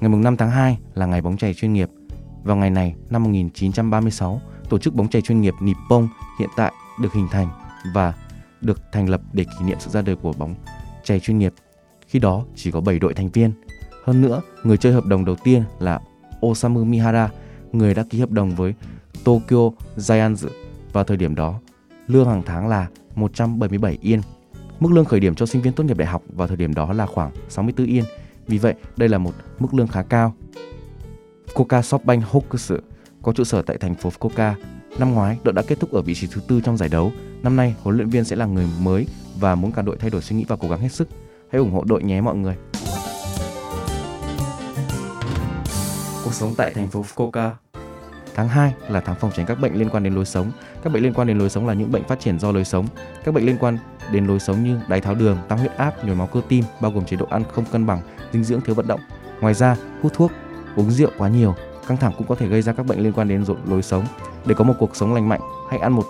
Ngày 5 tháng 2 là ngày bóng chày chuyên nghiệp. Vào ngày này năm 1936, tổ chức bóng chày chuyên nghiệp Nippon hiện tại được hình thành và được thành lập để kỷ niệm sự ra đời của bóng chày chuyên nghiệp. Khi đó chỉ có 7 đội thành viên. Hơn nữa, người chơi hợp đồng đầu tiên là Osamu Mihara, người đã ký hợp đồng với Tokyo Giants vào thời điểm đó. Lương hàng tháng là 177 yên. Mức lương khởi điểm cho sinh viên tốt nghiệp đại học vào thời điểm đó là khoảng 64 yên. Vì vậy, đây là một mức lương khá cao. Coca Softbank Hokushu có trụ sở tại thành phố Fukuoka. Năm ngoái, đội đã kết thúc ở vị trí thứ tư trong giải đấu. Năm nay, huấn luyện viên sẽ là người mới và muốn cả đội thay đổi suy nghĩ và cố gắng hết sức. Hãy ủng hộ đội nhé mọi người. Cuộc sống tại thành phố Fukuoka Tháng 2 là tháng phòng tránh các bệnh liên quan đến lối sống. Các bệnh liên quan đến lối sống là những bệnh phát triển do lối sống. Các bệnh liên quan đến lối sống như đái tháo đường, tăng huyết áp, nhồi máu cơ tim bao gồm chế độ ăn không cân bằng, dinh dưỡng thiếu vận động. Ngoài ra, hút thuốc, uống rượu quá nhiều, căng thẳng cũng có thể gây ra các bệnh liên quan đến lối sống. Để có một cuộc sống lành mạnh, hãy ăn một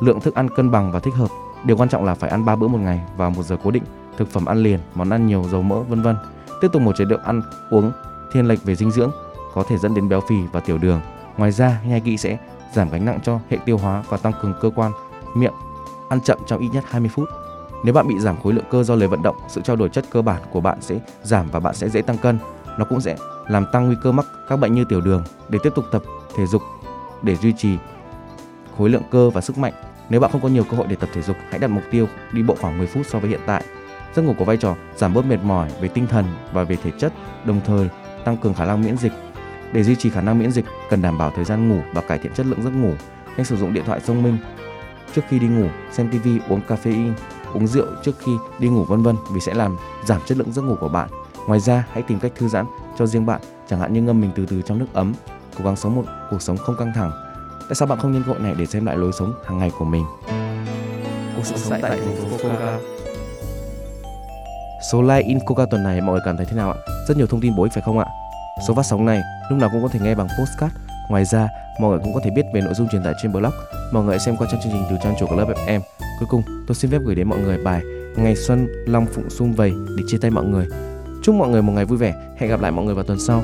lượng thức ăn cân bằng và thích hợp. Điều quan trọng là phải ăn 3 bữa một ngày vào một giờ cố định, thực phẩm ăn liền, món ăn nhiều dầu mỡ vân vân. Tiếp tục một chế độ ăn uống thiên lệch về dinh dưỡng có thể dẫn đến béo phì và tiểu đường. Ngoài ra, nhai kỹ sẽ giảm gánh nặng cho hệ tiêu hóa và tăng cường cơ quan miệng. Ăn chậm trong ít nhất 20 phút. Nếu bạn bị giảm khối lượng cơ do lười vận động, sự trao đổi chất cơ bản của bạn sẽ giảm và bạn sẽ dễ tăng cân. Nó cũng sẽ làm tăng nguy cơ mắc các bệnh như tiểu đường. Để tiếp tục tập thể dục để duy trì khối lượng cơ và sức mạnh. Nếu bạn không có nhiều cơ hội để tập thể dục, hãy đặt mục tiêu đi bộ khoảng 10 phút so với hiện tại. Giấc ngủ có vai trò giảm bớt mệt mỏi về tinh thần và về thể chất, đồng thời tăng cường khả năng miễn dịch để duy trì khả năng miễn dịch, cần đảm bảo thời gian ngủ và cải thiện chất lượng giấc ngủ. Nên sử dụng điện thoại thông minh trước khi đi ngủ, xem TV, uống caffeine, uống rượu trước khi đi ngủ vân vân vì sẽ làm giảm chất lượng giấc ngủ của bạn. Ngoài ra, hãy tìm cách thư giãn cho riêng bạn, chẳng hạn như ngâm mình từ từ trong nước ấm, cố gắng sống một cuộc sống không căng thẳng. Tại sao bạn không nhân cơ hội này để xem lại lối sống hàng ngày của mình? Cuộc sống tại thành phố Fukuoka. Số like in Coca tuần này mọi người cảm thấy thế nào ạ? Rất nhiều thông tin bổ ích phải không ạ? Số phát sóng này lúc nào cũng có thể nghe bằng postcard. Ngoài ra, mọi người cũng có thể biết về nội dung truyền tải trên blog. Mọi người xem qua trang chương trình từ trang chủ của lớp FM. Cuối cùng, tôi xin phép gửi đến mọi người bài Ngày xuân Long Phụng xung vầy để chia tay mọi người. Chúc mọi người một ngày vui vẻ. Hẹn gặp lại mọi người vào tuần sau.